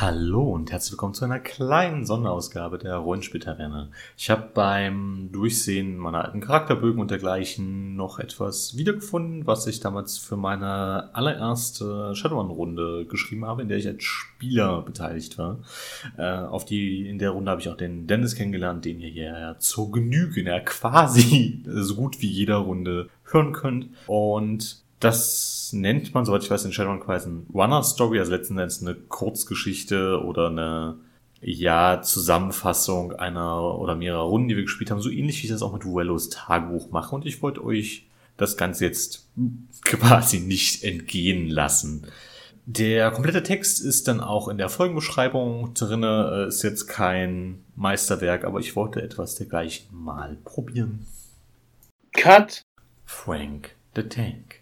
Hallo und herzlich willkommen zu einer kleinen Sonderausgabe der Rollenspieltaverne. Ich habe beim Durchsehen meiner alten Charakterbögen und dergleichen noch etwas wiedergefunden, was ich damals für meine allererste Shadowrun-Runde geschrieben habe, in der ich als Spieler beteiligt war. Äh, auf die, in der Runde habe ich auch den Dennis kennengelernt, den ihr hier zur Genüge, ja quasi so gut wie jeder Runde hören könnt. Und das nennt man, soweit ich weiß, in Shadowrun quasi ein Runner Story, also letzten Endes eine Kurzgeschichte oder eine ja, Zusammenfassung einer oder mehrerer Runden, die wir gespielt haben, so ähnlich wie ich das auch mit Wellos Tagebuch mache. Und ich wollte euch das Ganze jetzt quasi nicht entgehen lassen. Der komplette Text ist dann auch in der Folgenbeschreibung drinne, ist jetzt kein Meisterwerk, aber ich wollte etwas dergleichen mal probieren. Cut! Frank the Tank.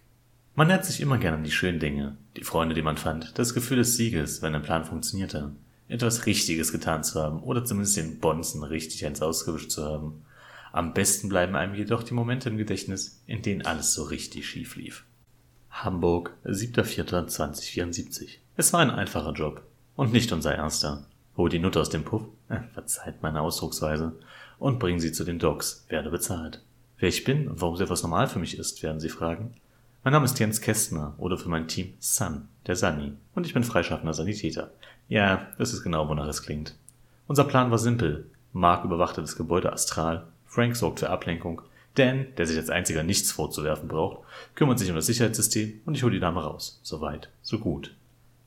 Man erinnert sich immer gerne an die schönen Dinge, die Freunde, die man fand, das Gefühl des Sieges, wenn ein Plan funktionierte, etwas Richtiges getan zu haben oder zumindest den Bonzen richtig eins ausgewischt zu haben. Am besten bleiben einem jedoch die Momente im Gedächtnis, in denen alles so richtig schief lief. Hamburg, 7.4.2074. Es war ein einfacher Job. Und nicht unser erster. Hol die Nutte aus dem Puff, verzeiht meine Ausdrucksweise, und bring sie zu den Docs, werde bezahlt. Wer ich bin und warum so etwas normal für mich ist, werden Sie fragen. Mein Name ist Jens Kästner oder für mein Team Sun, der Sunny, und ich bin freischaffender Sanitäter. Ja, das ist genau, wonach es klingt. Unser Plan war simpel. Mark überwachte das Gebäude astral, Frank sorgt für Ablenkung, Dan, der sich als einziger nichts vorzuwerfen braucht, kümmert sich um das Sicherheitssystem und ich hole die Dame raus. So weit, so gut.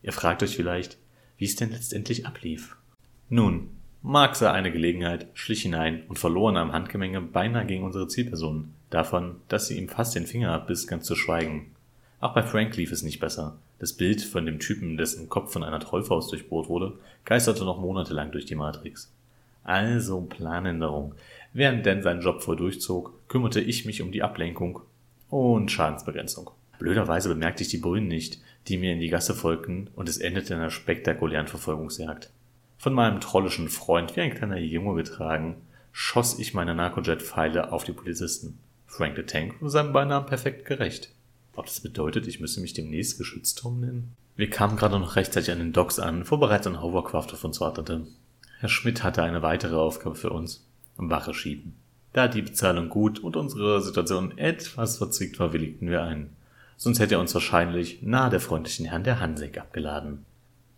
Ihr fragt euch vielleicht, wie es denn letztendlich ablief. Nun, Mark sah eine Gelegenheit, schlich hinein und verlor in einem Handgemenge beinahe gegen unsere Zielperson. Davon, dass sie ihm fast den Finger abbiss, ganz zu schweigen. Auch bei Frank lief es nicht besser. Das Bild von dem Typen, dessen Kopf von einer Trollfaust durchbohrt wurde, geisterte noch monatelang durch die Matrix. Also Planänderung. Während Dan seinen Job voll durchzog, kümmerte ich mich um die Ablenkung und Schadensbegrenzung. Blöderweise bemerkte ich die Brünen nicht, die mir in die Gasse folgten, und es endete in einer spektakulären Verfolgungsjagd. Von meinem trollischen Freund wie ein kleiner Junge getragen, schoss ich meine Narcojet-Pfeile auf die Polizisten. Frank the Tank wurde seinem Beinamen perfekt gerecht. Ob das bedeutet, ich müsse mich demnächst Geschützturm nennen? Wir kamen gerade noch rechtzeitig an den Docks an, wo bereits ein Hovercraft auf uns wartete. Herr Schmidt hatte eine weitere Aufgabe für uns. Wache schieben. Da die Bezahlung gut und unsere Situation etwas verzwickt war, willigten wir ein. Sonst hätte er uns wahrscheinlich nahe der freundlichen Herren der Hansek abgeladen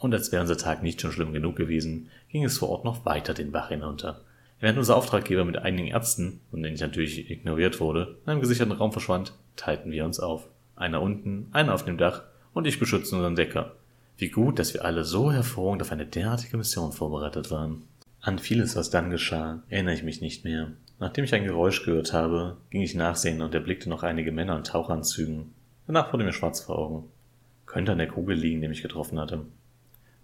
und als wäre unser Tag nicht schon schlimm genug gewesen, ging es vor Ort noch weiter den Bach hinunter. Während unser Auftraggeber mit einigen Ärzten, und den ich natürlich ignoriert wurde, in einem gesicherten Raum verschwand, teilten wir uns auf. Einer unten, einer auf dem Dach und ich beschützte unseren Decker. Wie gut, dass wir alle so hervorragend auf eine derartige Mission vorbereitet waren. An vieles, was dann geschah, erinnere ich mich nicht mehr. Nachdem ich ein Geräusch gehört habe, ging ich nachsehen und erblickte noch einige Männer in Tauchanzügen. Danach wurde mir schwarz vor Augen. Könnte an der Kugel liegen, die mich getroffen hatte.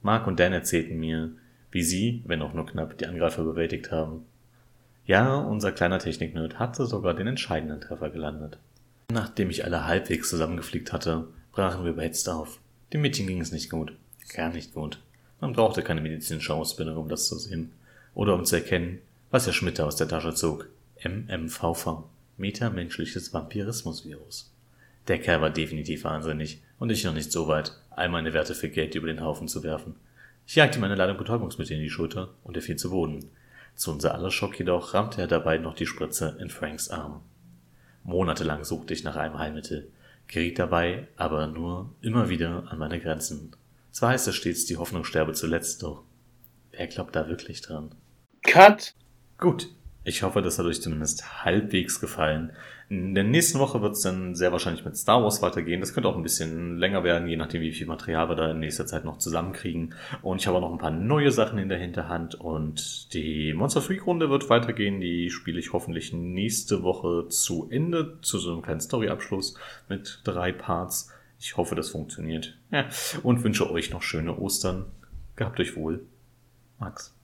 Mark und Dan erzählten mir, wie sie, wenn auch nur knapp, die Angreifer bewältigt haben. Ja, unser kleiner Techniknerd hatte sogar den entscheidenden Treffer gelandet. Nachdem ich alle halbwegs zusammengefliegt hatte, brachen wir überhitzt auf. Dem Mädchen ging es nicht gut. Gar nicht gut. Man brauchte keine medizinische Ausbildung, um das zu sehen. Oder um zu erkennen, was Herr Schmidt aus der Tasche zog. MMVV. Metamenschliches Vampirismusvirus. Der Kerl war definitiv wahnsinnig und ich noch nicht so weit, all meine Werte für Geld über den Haufen zu werfen. Ich jagte ihm eine Ladung Betäubungsmittel in die Schulter und er fiel zu Boden. Zu unser aller Schock jedoch rammte er dabei noch die Spritze in Franks Arm. Monatelang suchte ich nach einem Heilmittel, geriet dabei aber nur immer wieder an meine Grenzen. Zwar heißt es stets, die Hoffnung sterbe zuletzt, doch wer glaubt da wirklich dran? Cut! Gut, ich hoffe, das hat euch zumindest halbwegs gefallen. In der nächsten Woche wird es dann sehr wahrscheinlich mit Star Wars weitergehen. Das könnte auch ein bisschen länger werden, je nachdem, wie viel Material wir da in nächster Zeit noch zusammenkriegen. Und ich habe auch noch ein paar neue Sachen in der Hinterhand. Und die Monster Freak Runde wird weitergehen. Die spiele ich hoffentlich nächste Woche zu Ende, zu so einem kleinen Storyabschluss mit drei Parts. Ich hoffe, das funktioniert. Ja. Und wünsche euch noch schöne Ostern. Gehabt euch wohl. Max.